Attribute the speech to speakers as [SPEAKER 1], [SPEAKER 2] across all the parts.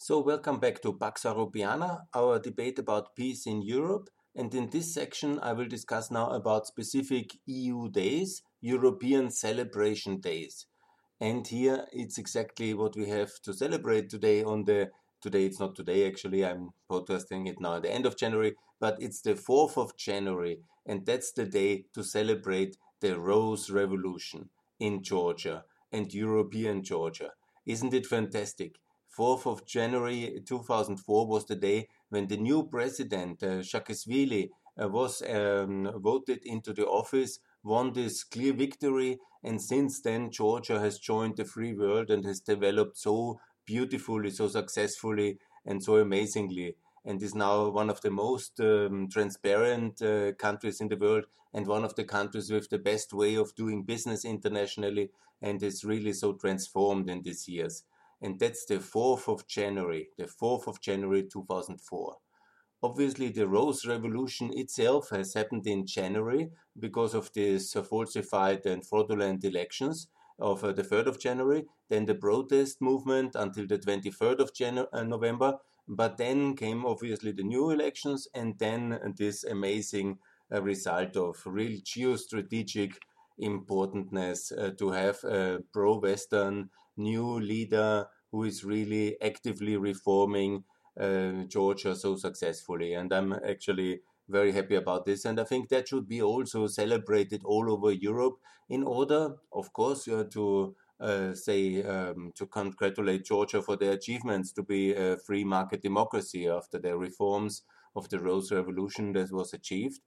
[SPEAKER 1] So, welcome back to Pax Europeana, our debate about peace in Europe. And in this section, I will discuss now about specific EU days, European celebration days. And here it's exactly what we have to celebrate today on the today it's not today actually i'm protesting it now at the end of january but it's the 4th of january and that's the day to celebrate the rose revolution in georgia and european georgia isn't it fantastic 4th of January 2004 was the day when the new president, uh, Saakashvili, uh, was um, voted into the office, won this clear victory, and since then Georgia has joined the free world and has developed so beautifully, so successfully, and so amazingly, and is now one of the most um, transparent uh, countries in the world and one of the countries with the best way of doing business internationally, and is really so transformed in these years and that's the 4th of January, the 4th of January 2004. Obviously, the Rose Revolution itself has happened in January because of these falsified and fraudulent elections of uh, the 3rd of January, then the protest movement until the 23rd of Janu- uh, November, but then came obviously the new elections and then this amazing uh, result of real geostrategic importantness uh, to have a pro-Western new leader who is really actively reforming uh, Georgia so successfully. And I'm actually very happy about this. And I think that should be also celebrated all over Europe in order, of course, uh, to uh, say um, to congratulate Georgia for their achievements to be a free market democracy after the reforms of the Rose Revolution that was achieved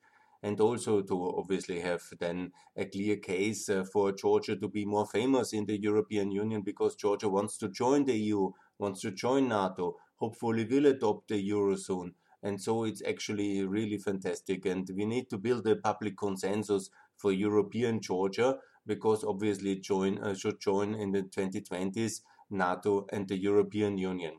[SPEAKER 1] and also to obviously have then a clear case uh, for Georgia to be more famous in the European Union because Georgia wants to join the EU, wants to join NATO, hopefully will adopt the euro soon. And so it's actually really fantastic. And we need to build a public consensus for European Georgia because obviously join uh, should join in the 2020s NATO and the European Union.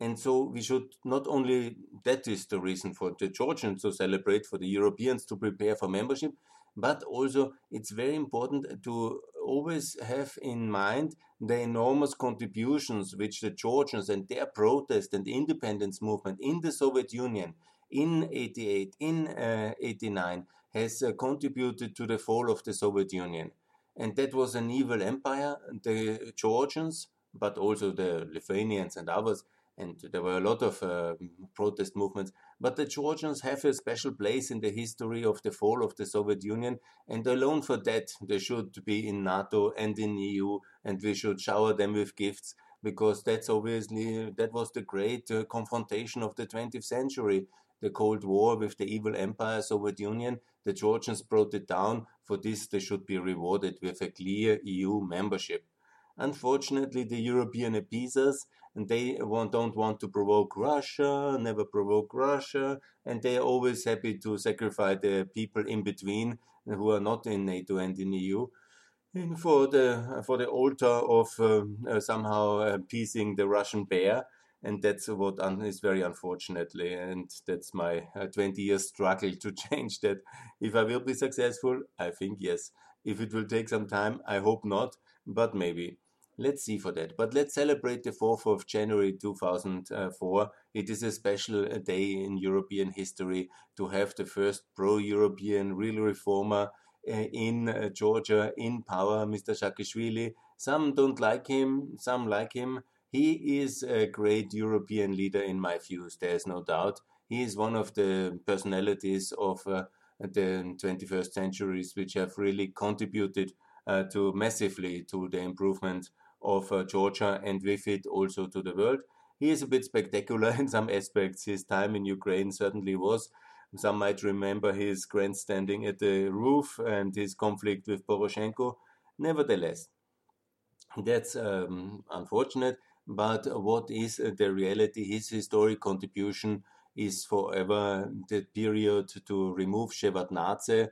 [SPEAKER 1] And so we should not only, that is the reason for the Georgians to celebrate, for the Europeans to prepare for membership, but also it's very important to always have in mind the enormous contributions which the Georgians and their protest and independence movement in the Soviet Union in 88, in uh, 89 has uh, contributed to the fall of the Soviet Union. And that was an evil empire. The Georgians, but also the Lithuanians and others, and there were a lot of uh, protest movements. But the Georgians have a special place in the history of the fall of the Soviet Union, and alone for that, they should be in NATO and in EU, and we should shower them with gifts because that's obviously that was the great uh, confrontation of the 20th century the cold war with the evil empire soviet union the georgians brought it down for this they should be rewarded with a clear eu membership unfortunately the european appeasers and they don't want to provoke Russia, never provoke Russia, and they are always happy to sacrifice the people in between who are not in NATO and in EU. And for the for the altar of um, uh, somehow appeasing the Russian bear, and that's what is very unfortunately, and that's my uh, 20 years struggle to change that. If I will be successful, I think yes. If it will take some time, I hope not, but maybe. Let's see for that. But let's celebrate the 4th of January 2004. It is a special uh, day in European history to have the first pro European real reformer uh, in uh, Georgia in power, Mr. Saakashvili. Some don't like him, some like him. He is a great European leader in my views, there is no doubt. He is one of the personalities of uh, the 21st centuries which have really contributed uh, to massively to the improvement of uh, Georgia and with it also to the world. He is a bit spectacular in some aspects. His time in Ukraine certainly was. Some might remember his grandstanding at the roof and his conflict with Poroshenko. Nevertheless, that's um, unfortunate. But what is the reality? His historic contribution is forever the period to remove Shevardnadze.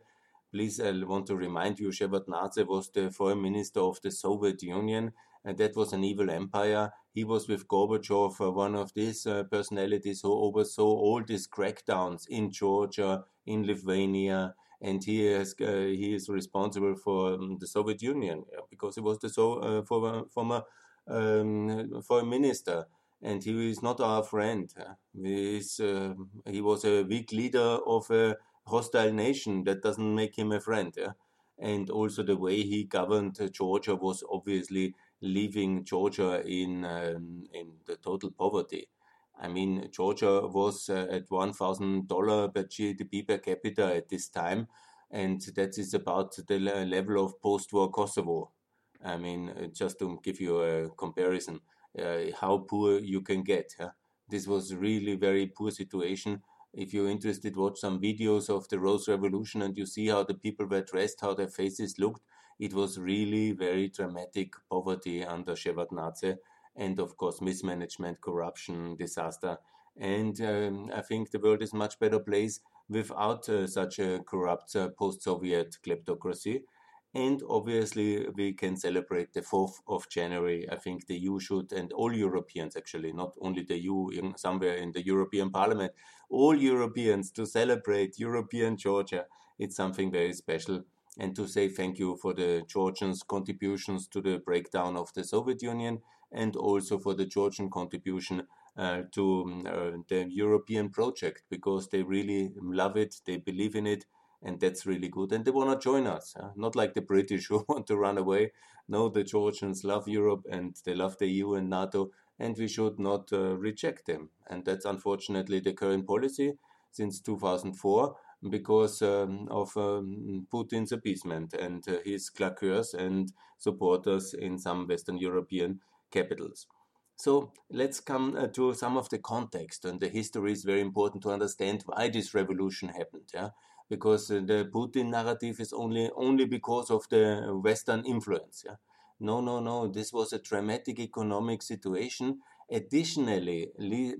[SPEAKER 1] Please, I want to remind you, Shevardnadze was the foreign minister of the Soviet Union and that was an evil empire. He was with Gorbachev, uh, one of these uh, personalities who oversaw all these crackdowns in Georgia, in Lithuania, and he is uh, he is responsible for um, the Soviet Union because he was the so uh, former former um, foreign minister. and he is not our friend. He, is, uh, he was a weak leader of a hostile nation. That doesn't make him a friend. And also the way he governed Georgia was obviously leaving Georgia in um, in the total poverty. I mean, Georgia was uh, at one thousand dollar per GDP per capita at this time, and that is about the level of post-war Kosovo. I mean, uh, just to give you a comparison, uh, how poor you can get. Huh? This was really very poor situation. If you're interested, watch some videos of the Rose Revolution and you see how the people were dressed, how their faces looked. It was really very dramatic poverty under Shevardnadze and, of course, mismanagement, corruption, disaster. And um, I think the world is much better place without uh, such a corrupt uh, post-Soviet kleptocracy. And obviously, we can celebrate the 4th of January. I think the EU should, and all Europeans actually, not only the EU, in, somewhere in the European Parliament, all Europeans to celebrate European Georgia. It's something very special. And to say thank you for the Georgians' contributions to the breakdown of the Soviet Union and also for the Georgian contribution uh, to uh, the European project because they really love it, they believe in it, and that's really good. And they want to join us, huh? not like the British who want to run away. No, the Georgians love Europe and they love the EU and NATO, and we should not uh, reject them. And that's unfortunately the current policy since 2004 because um, of um, Putin's appeasement and uh, his claqueurs and supporters in some Western European capitals. So let's come uh, to some of the context, and the history is very important to understand why this revolution happened. Yeah, because uh, the Putin narrative is only only because of the Western influence. Yeah? No, no, no. This was a dramatic economic situation. Additionally,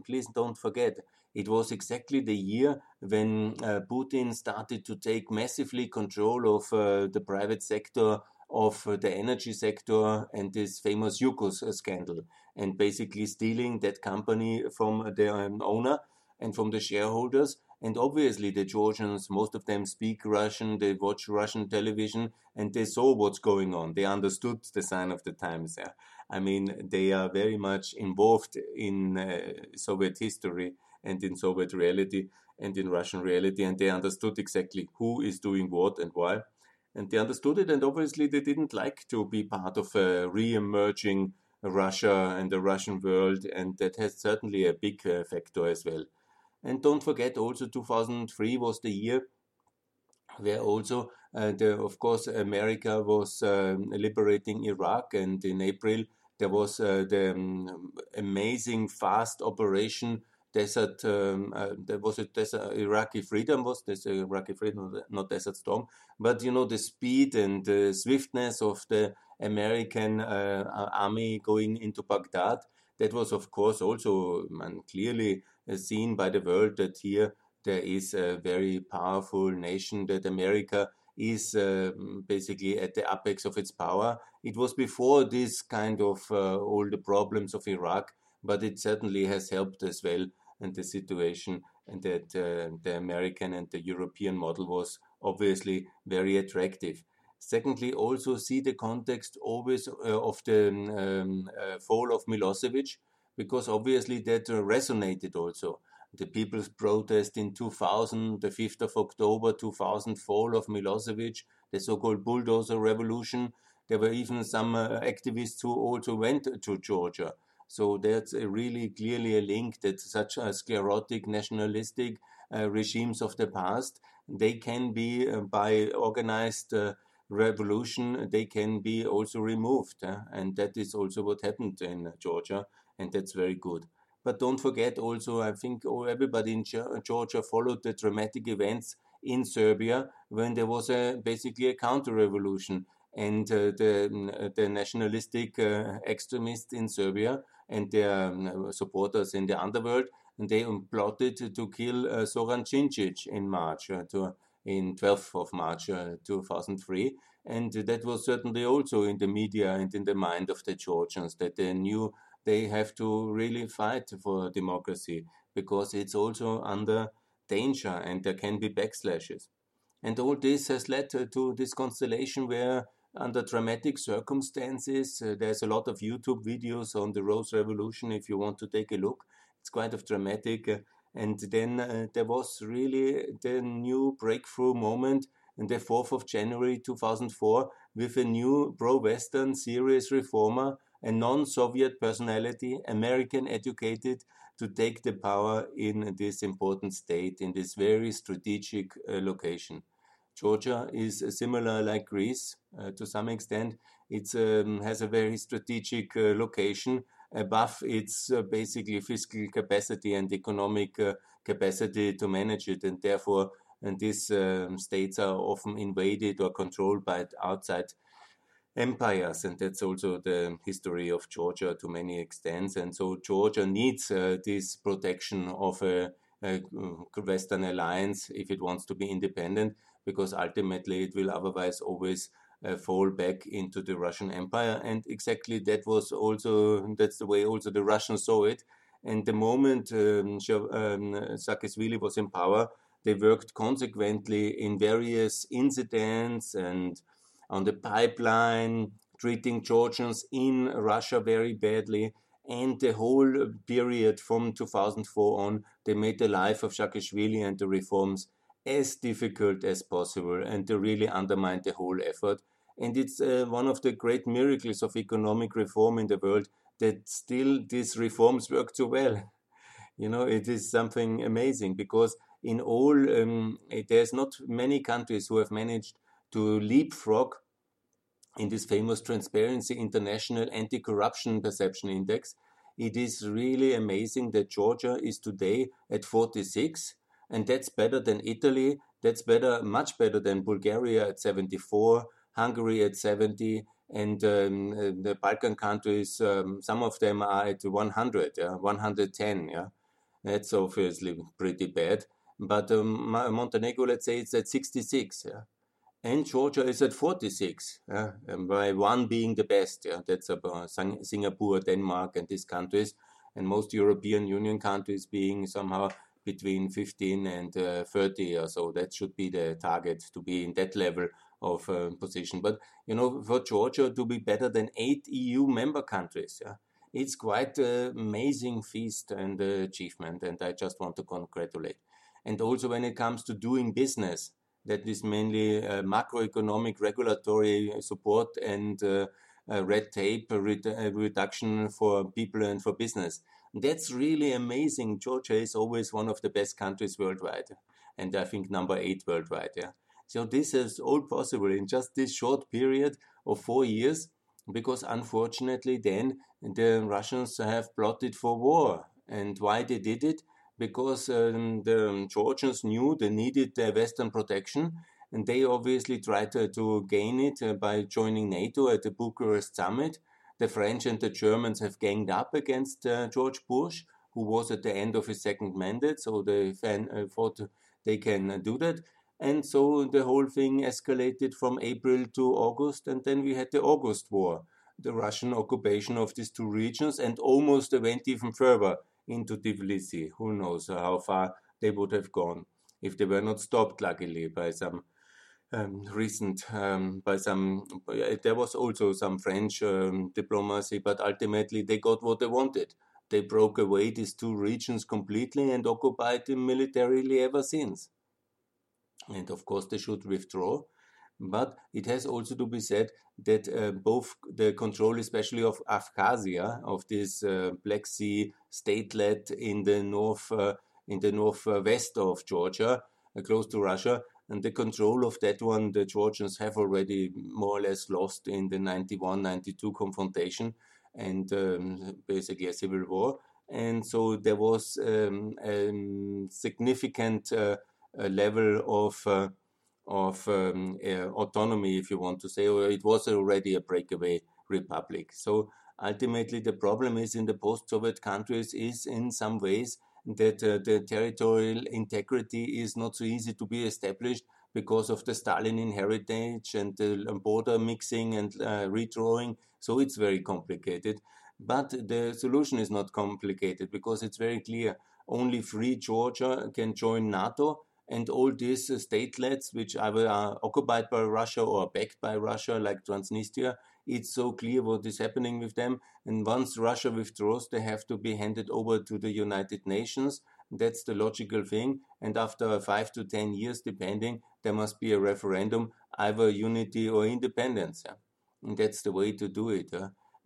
[SPEAKER 1] please don't forget, it was exactly the year when uh, Putin started to take massively control of uh, the private sector of uh, the energy sector and this famous Yukos scandal, and basically stealing that company from the um, owner and from the shareholders and obviously, the Georgians, most of them speak Russian, they watch Russian television, and they saw what's going on. They understood the sign of the times. I mean, they are very much involved in uh, Soviet history and in Soviet reality and in Russian reality, and they understood exactly who is doing what and why. And they understood it, and obviously, they didn't like to be part of a re emerging Russia and the Russian world, and that has certainly a big uh, factor as well. And don't forget, also 2003 was the year where also, uh, the, of course, America was um, liberating Iraq, and in April there was uh, the um, amazing fast operation Desert. Um, uh, there was a desert, Iraqi freedom was this Iraqi freedom, not Desert Storm, but you know the speed and the swiftness of the American uh, army going into Baghdad. That was, of course, also man, clearly seen by the world that here there is a very powerful nation, that America is uh, basically at the apex of its power. It was before this kind of uh, all the problems of Iraq, but it certainly has helped as well. And the situation and that uh, the American and the European model was obviously very attractive. Secondly, also see the context always uh, of the um, uh, fall of Milosevic because obviously that resonated also. The people's protest in 2000, the 5th of October 2000, fall of Milosevic, the so called bulldozer revolution. There were even some uh, activists who also went to Georgia. So that's really clearly a link that such a sclerotic, nationalistic uh, regimes of the past, they can be, uh, by organized uh, revolution, they can be also removed. and that is also what happened in Georgia and that's very good. But don't forget also, I think everybody in Georgia followed the dramatic events in Serbia when there was a basically a counter revolution and uh, the the nationalistic uh, extremists in Serbia and their um, supporters in the underworld and they plotted to kill uh, Zoran Djindjic in March uh, to in 12th of March uh, 2003 and that was certainly also in the media and in the mind of the Georgians that they knew they have to really fight for democracy because it's also under danger and there can be backslashes. And all this has led to this constellation where under dramatic circumstances. Uh, there's a lot of YouTube videos on the Rose Revolution if you want to take a look. It's quite of dramatic. Uh, and then uh, there was really the new breakthrough moment on the 4th of January 2004 with a new pro-Western serious reformer, a non-Soviet personality, American educated, to take the power in this important state, in this very strategic uh, location. Georgia is similar like Greece uh, to some extent. It um, has a very strategic uh, location above its uh, basically fiscal capacity and economic uh, capacity to manage it, and therefore, and these um, states are often invaded or controlled by outside empires, and that's also the history of Georgia to many extents. And so Georgia needs uh, this protection of a, Western alliance if it wants to be independent because ultimately it will otherwise always uh, fall back into the Russian Empire. And exactly that was also that's the way also the Russians saw it. And the moment um, um, Saakashvili was in power, they worked consequently in various incidents and on the pipeline, treating Georgians in Russia very badly. And the whole period from 2004 on, they made the life of Saakashvili and the reforms as difficult as possible and they really undermined the whole effort. And it's uh, one of the great miracles of economic reform in the world that still these reforms work so well. You know, it is something amazing because in all, um, there's not many countries who have managed to leapfrog in this famous Transparency International Anti Corruption Perception Index. It is really amazing that Georgia is today at 46 and that's better than Italy. That's better, much better than Bulgaria at 74, Hungary at 70, and um, the Balkan countries. Um, some of them are at 100, yeah, 110. Yeah, that's obviously pretty bad. But um, Montenegro, let's say, it's at 66. Yeah. And Georgia is at 46, yeah, by one being the best. Yeah, that's about Singapore, Denmark, and these countries, and most European Union countries being somehow between 15 and uh, 30 or so. That should be the target to be in that level of uh, position. But you know, for Georgia to be better than eight EU member countries, yeah, it's quite an amazing feast and uh, achievement, and I just want to congratulate. And also, when it comes to doing business, that is mainly uh, macroeconomic regulatory support and uh, uh, red tape reduction for people and for business. That's really amazing. Georgia is always one of the best countries worldwide, and I think number eight worldwide. Yeah. So this is all possible in just this short period of four years, because unfortunately then the Russians have plotted for war. And why they did it? Because um, the Georgians knew they needed the Western protection, and they obviously tried to, to gain it uh, by joining NATO at the Bucharest summit the French and the Germans have ganged up against uh, George Bush, who was at the end of his second mandate, so they uh, thought they can do that. And so the whole thing escalated from April to August, and then we had the August War, the Russian occupation of these two regions, and almost went even further into Tbilisi. Who knows how far they would have gone if they were not stopped, luckily, by some um, recent um, by some. There was also some French um, diplomacy, but ultimately they got what they wanted. They broke away these two regions completely and occupied them militarily ever since. And of course, they should withdraw. But it has also to be said that uh, both the control, especially of Abkhazia, of this uh, Black Sea statelet in the north, uh, in the northwest of Georgia, uh, close to Russia, and the control of that one, the Georgians have already more or less lost in the 91 92 confrontation and um, basically a civil war. And so there was um, a significant uh, level of, uh, of um, uh, autonomy, if you want to say, or it was already a breakaway republic. So ultimately, the problem is in the post Soviet countries, is in some ways that uh, the territorial integrity is not so easy to be established because of the Stalin heritage and the border mixing and uh, redrawing. So it's very complicated. But the solution is not complicated because it's very clear. Only free Georgia can join NATO and all these uh, statelets which either are occupied by Russia or backed by Russia, like Transnistria, it's so clear what is happening with them. And once Russia withdraws, they have to be handed over to the United Nations. That's the logical thing. And after five to ten years, depending, there must be a referendum, either unity or independence. And that's the way to do it.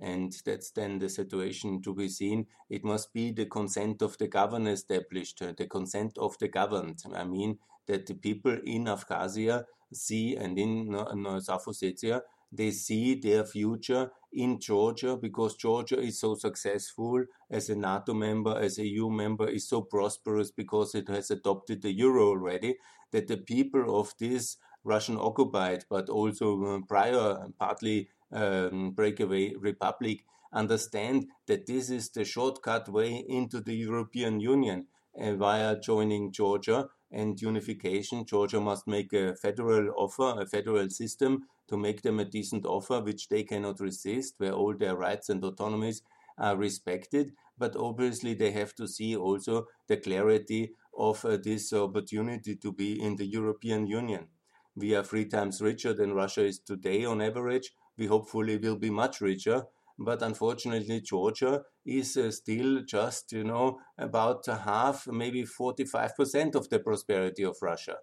[SPEAKER 1] And that's then the situation to be seen. It must be the consent of the governed established, uh, the consent of the governed. I mean, that the people in Abkhazia see and in South Ossetia they see their future in Georgia because Georgia is so successful as a NATO member, as a EU member, is so prosperous because it has adopted the euro already, that the people of this Russian occupied, but also uh, prior, partly um, breakaway republic, understand that this is the shortcut way into the European Union uh, via joining Georgia and unification. Georgia must make a federal offer, a federal system to make them a decent offer, which they cannot resist, where all their rights and autonomies are respected. But obviously, they have to see also the clarity of uh, this opportunity to be in the European Union. We are three times richer than Russia is today on average. We hopefully will be much richer. But unfortunately, Georgia is uh, still just, you know, about half, maybe 45% of the prosperity of Russia.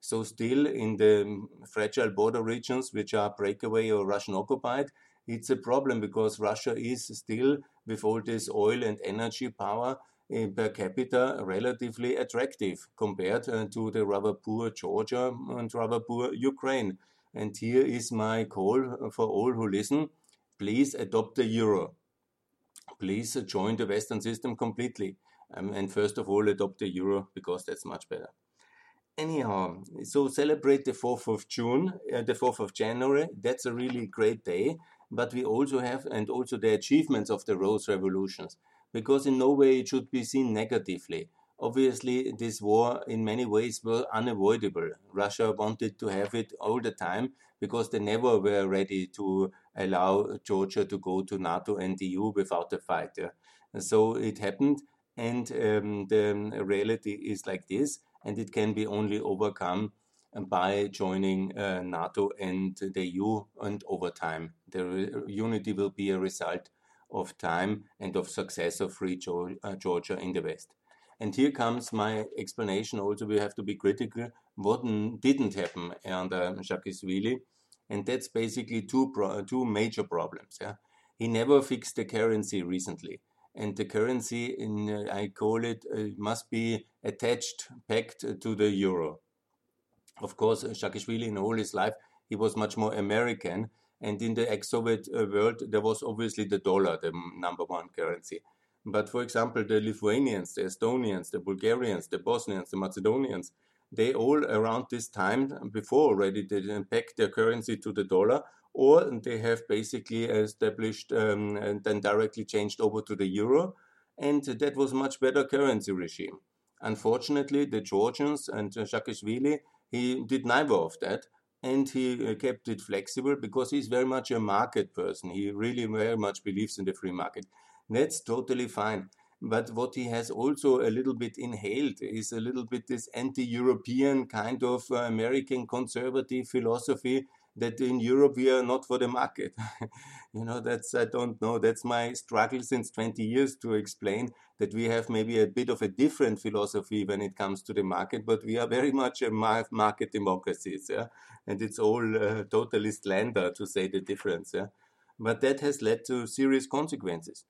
[SPEAKER 1] So still in the fragile border regions, which are breakaway or Russian occupied, it's a problem because Russia is still, with all this oil and energy power uh, per capita, relatively attractive compared uh, to the rather poor Georgia and rather poor Ukraine. And here is my call for all who listen please adopt the euro. Please join the Western system completely. Um, and first of all, adopt the euro because that's much better anyhow, so celebrate the 4th of June, uh, the 4th of January. That's a really great day. But we also have, and also the achievements of the Rose Revolutions, because in no way it should be seen negatively. Obviously, this war in many ways was unavoidable. Russia wanted to have it all the time because they never were ready to allow Georgia to go to NATO and the EU without a fight. So it happened, and um, the reality is like this and it can be only overcome by joining uh, NATO and the EU and over time. The unity will be a result of time and of success of free uh, Georgia in the West. And here comes my explanation. Also, we have to be critical. What didn't happen under Saakashvili, and that's basically two two major problems. Yeah, he never fixed the currency recently and the currency in uh, I call it uh, must be attached pegged to the euro. Of course, Saakashvili in all his life he was much more American, and in the ex-Soviet uh, world there was obviously the dollar, the number one currency. But for example, the Lithuanians, the Estonians, the Bulgarians, the Bosnians, the Macedonians, they all around this time before already they pegged their currency to the dollar or they have basically established um, and then directly changed over to the euro, and that was much better currency regime. Unfortunately, the Georgians and Saakashvili, he did neither of that, and he uh, kept it flexible because he's very much a market person. He really very much believes in the free market. That's totally fine. But what he has also a little bit inhaled is a little bit this anti European kind of uh, American conservative philosophy that in Europe we are not for the market. you know, that's, I don't know, that's my struggle since 20 years to explain that we have maybe a bit of a different philosophy when it comes to the market, but we are very much a market democracy, yeah? and it's all uh, totally slander to say the difference. Yeah? But that has led to serious consequences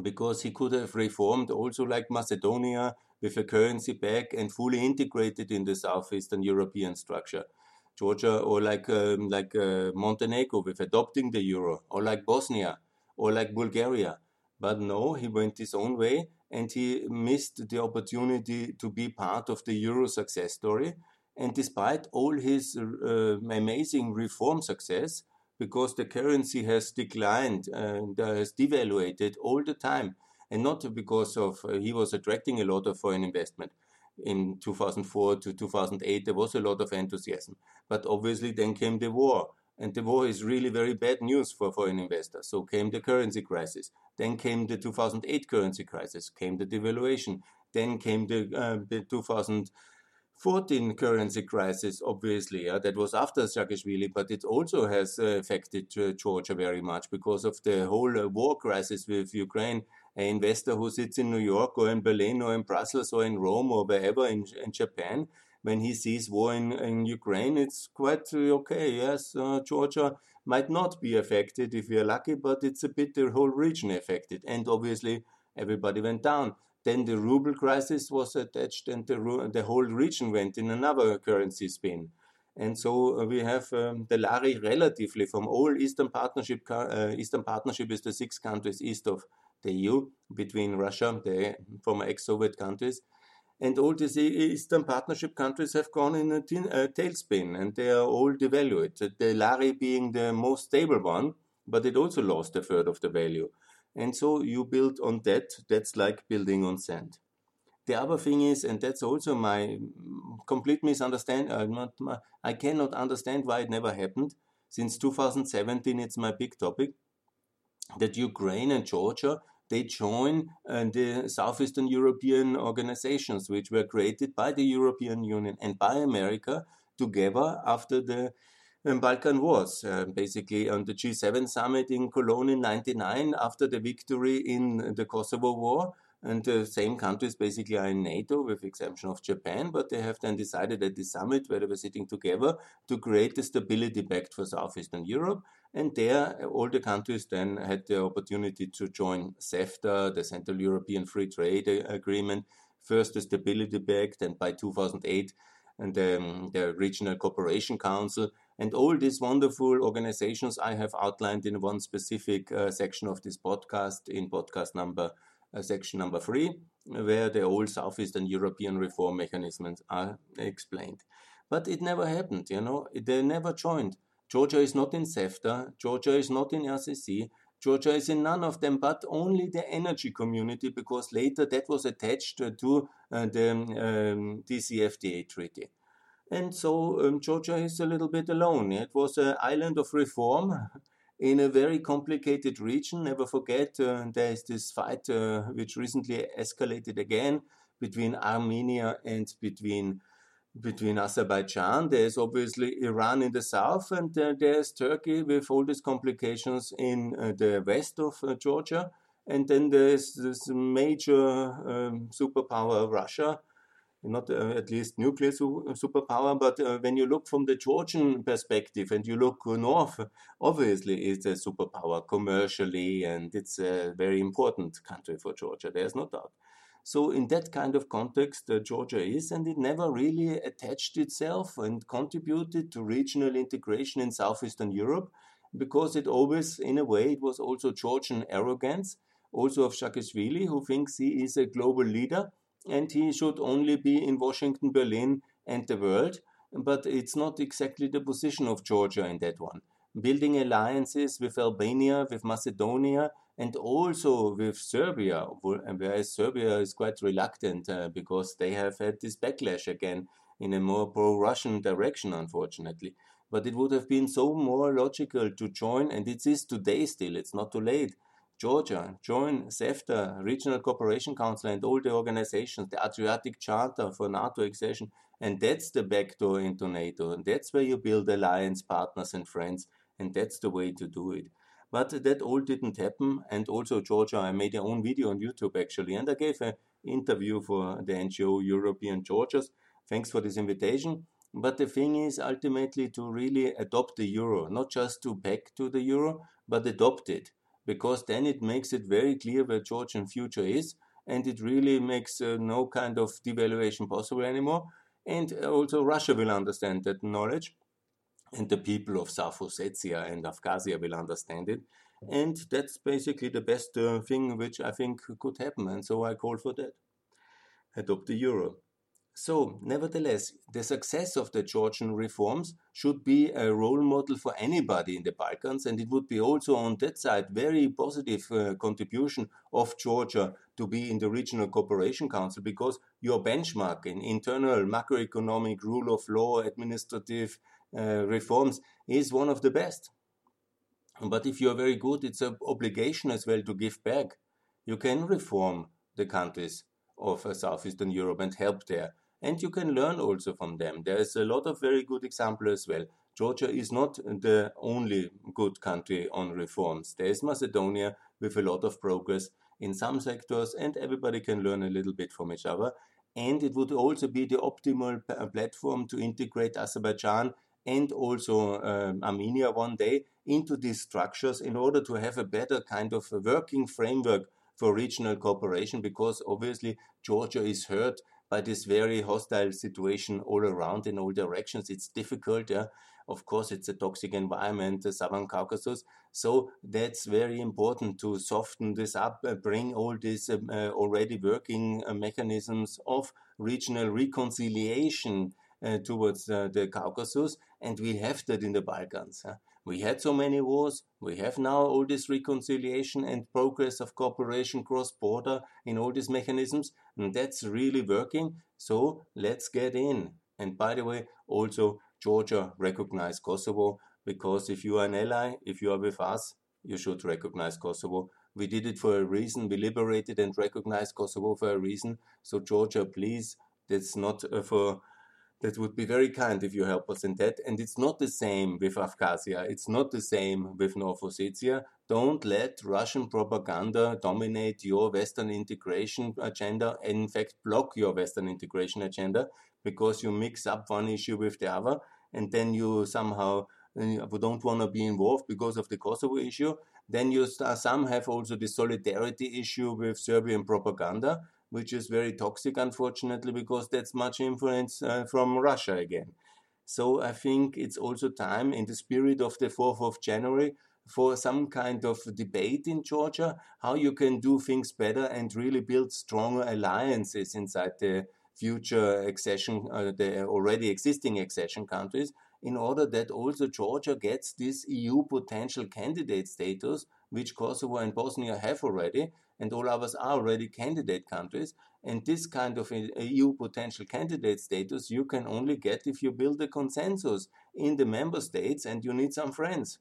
[SPEAKER 1] because he could have reformed also like Macedonia with a currency back and fully integrated in the southeastern European structure. Georgia or like um, like uh, Montenegro with adopting the euro, or like Bosnia, or like Bulgaria. But no, he went his own way and he missed the opportunity to be part of the euro success story. And despite all his uh, amazing reform success, because the currency has declined and uh, has devaluated all the time, and not because of uh, he was attracting a lot of foreign investment, in 2004 to 2008, there was a lot of enthusiasm. But obviously, then came the war. And the war is really very bad news for foreign investors. So came the currency crisis. Then came the 2008 currency crisis, came the devaluation. Then came the, uh, the 2000 14 currency crisis, obviously, yeah, that was after Saakashvili, but it also has uh, affected uh, Georgia very much because of the whole uh, war crisis with Ukraine. An investor who sits in New York or in Berlin or in Brussels or in Rome or wherever in, in Japan, when he sees war in, in Ukraine, it's quite uh, okay. Yes, uh, Georgia might not be affected if we are lucky, but it's a bit the whole region affected. And obviously, everybody went down. Then the ruble crisis was attached, and the, the whole region went in another currency spin. And so uh, we have um, the lari relatively from all Eastern Partnership. Uh, Eastern Partnership is the six countries east of the EU, between Russia, the former ex-Soviet countries, and all these Eastern Partnership countries have gone in a, a tailspin, and they are all devalued. The lari being the most stable one, but it also lost a third of the value. And so you build on that. That's like building on sand. The other thing is, and that's also my complete misunderstanding, uh, I cannot understand why it never happened. Since 2017, it's my big topic that Ukraine and Georgia they join uh, the Southeastern European organizations, which were created by the European Union and by America together after the Balkan Wars, uh, basically on the G7 summit in Cologne in 99 after the victory in the Kosovo War. And the same countries basically are in NATO, with exception of Japan, but they have then decided at the summit where they were sitting together to create the stability pact for Southeastern Europe. And there, all the countries then had the opportunity to join CEFTA, the Central European Free Trade Agreement, first the Stability Pact, and by 2008, and um, the Regional Cooperation Council, and all these wonderful organizations I have outlined in one specific uh, section of this podcast, in podcast number uh, section number three, where the old Southeastern European reform mechanisms are explained. But it never happened, you know, they never joined. Georgia is not in CEFTA, Georgia is not in RCC, Georgia is in none of them, but only the energy community, because later that was attached to uh, the um, DCFTA treaty. And so um, Georgia is a little bit alone. It was an island of reform in a very complicated region. Never forget, uh, there is this fight uh, which recently escalated again between Armenia and between between Azerbaijan. There's obviously Iran in the south, and uh, there's Turkey with all these complications in uh, the west of uh, Georgia. And then there's this major um, superpower, Russia, not uh, at least nuclear su superpower, but uh, when you look from the Georgian perspective and you look north, obviously it's a superpower commercially, and it's a very important country for Georgia. There's no doubt. So, in that kind of context, uh, Georgia is, and it never really attached itself and contributed to regional integration in southeastern Europe because it always, in a way, it was also Georgian arrogance, also of Saakashvili, who thinks he is a global leader and he should only be in Washington, Berlin, and the world. But it's not exactly the position of Georgia in that one. Building alliances with Albania, with Macedonia, and also with Serbia, whereas Serbia is quite reluctant uh, because they have had this backlash again in a more pro Russian direction, unfortunately. But it would have been so more logical to join, and it is today still, it's not too late, Georgia, join CEFTA, Regional Cooperation Council, and all the organizations, the Adriatic Charter for NATO accession, and that's the backdoor into NATO. And that's where you build alliance partners and friends, and that's the way to do it. But that all didn't happen, and also Georgia, I made your own video on YouTube actually, and I gave an interview for the NGO European Georgians. Thanks for this invitation. But the thing is ultimately to really adopt the euro, not just to back to the euro, but adopt it because then it makes it very clear where Georgian future is, and it really makes uh, no kind of devaluation possible anymore. And also Russia will understand that knowledge, and the people of South Ossetia and Abkhazia will understand it. And that's basically the best uh, thing which I think could happen, and so I call for that. Adopt the euro. So, nevertheless, the success of the Georgian reforms should be a role model for anybody in the Balkans, and it would be also on that side very positive uh, contribution of Georgia to be in the Regional Cooperation Council because your benchmark in internal macroeconomic rule of law, administrative uh, reforms is one of the best. But if you're very good, it's an obligation as well to give back. You can reform the countries of uh, Southeastern Europe and help there and you can learn also from them. There is a lot of very good examples as well. Georgia is not the only good country on reforms. There is Macedonia with a lot of progress in some sectors, and everybody can learn a little bit from each other. And it would also be the optimal platform to integrate Azerbaijan and also um, Armenia one day into these structures in order to have a better kind of working framework for regional cooperation because obviously Georgia is hurt by this very hostile situation all around in all directions. It's difficult. Yeah? Of course, it's a toxic environment, the Southern Caucasus. So that's very important to soften this up, uh, bring all these um, uh, already working uh, mechanisms of regional reconciliation uh, towards uh, the Caucasus, and we have that in the Balkans. We had so many wars. We have now all this reconciliation and progress of cooperation cross border in all these mechanisms, and that's really working. So let's get in. And by the way, also Georgia recognize Kosovo because if you are an ally, if you are with us, you should recognize Kosovo. We did it for a reason. We liberated and recognized Kosovo for a reason. So Georgia, please, that's not uh, for that would be very kind if you help us in that. And it's not the same with Abkhazia. It's not the same with North Ossetia. Don't let Russian propaganda dominate your Western integration agenda. And in fact, block your Western integration agenda because you mix up one issue with the other, and then you somehow uh, don't want to be involved because of the Kosovo issue. Then you some have also the solidarity issue with Serbian propaganda which is very toxic, unfortunately, because that's much influence uh, from Russia again. So I think it's also time, in the spirit of the 4th of January, for some kind of debate in Georgia, how you can do things better and really build stronger alliances inside the future accession, uh, the already existing accession countries, in order that also Georgia gets this EU potential candidate status, which Kosovo and Bosnia have already, and all others are already candidate countries. And this kind of uh, EU potential candidate status you can only get if you build a consensus in the member states and you need some friends.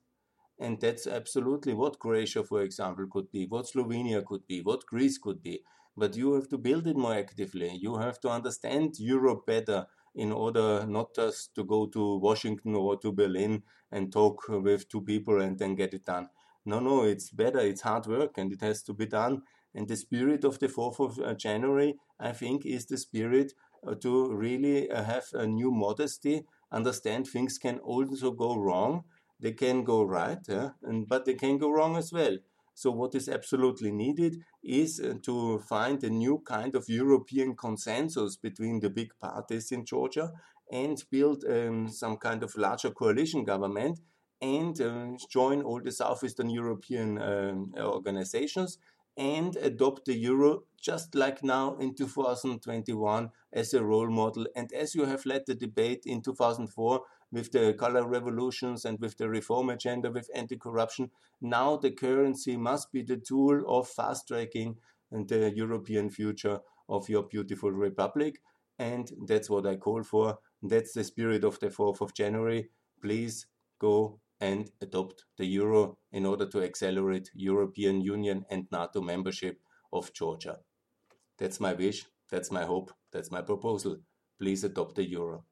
[SPEAKER 1] And that's absolutely what Croatia, for example, could be, what Slovenia could be, what Greece could be. But you have to build it more actively. You have to understand Europe better in order not just to go to Washington or to Berlin and talk with two people and then get it done. No, no, it's better. It's hard work and it has to be done. And the spirit of the 4th of uh, January, I think, is the spirit uh, to really uh, have a new modesty, understand things can also go wrong. They can go right, yeah? and, but they can go wrong as well. So, what is absolutely needed is to find a new kind of European consensus between the big parties in Georgia and build um, some kind of larger coalition government and uh, join all the Southeastern European um, organizations and adopt the euro just like now in 2021 as a role model. And as you have led the debate in 2004 with the color revolutions and with the reform agenda with anti corruption, now the currency must be the tool of fast tracking the European future of your beautiful republic. And that's what I call for. That's the spirit of the 4th of January. Please go and adopt the euro in order to accelerate European Union and NATO membership of Georgia. That's my wish, that's my hope, that's my proposal. Please adopt the euro.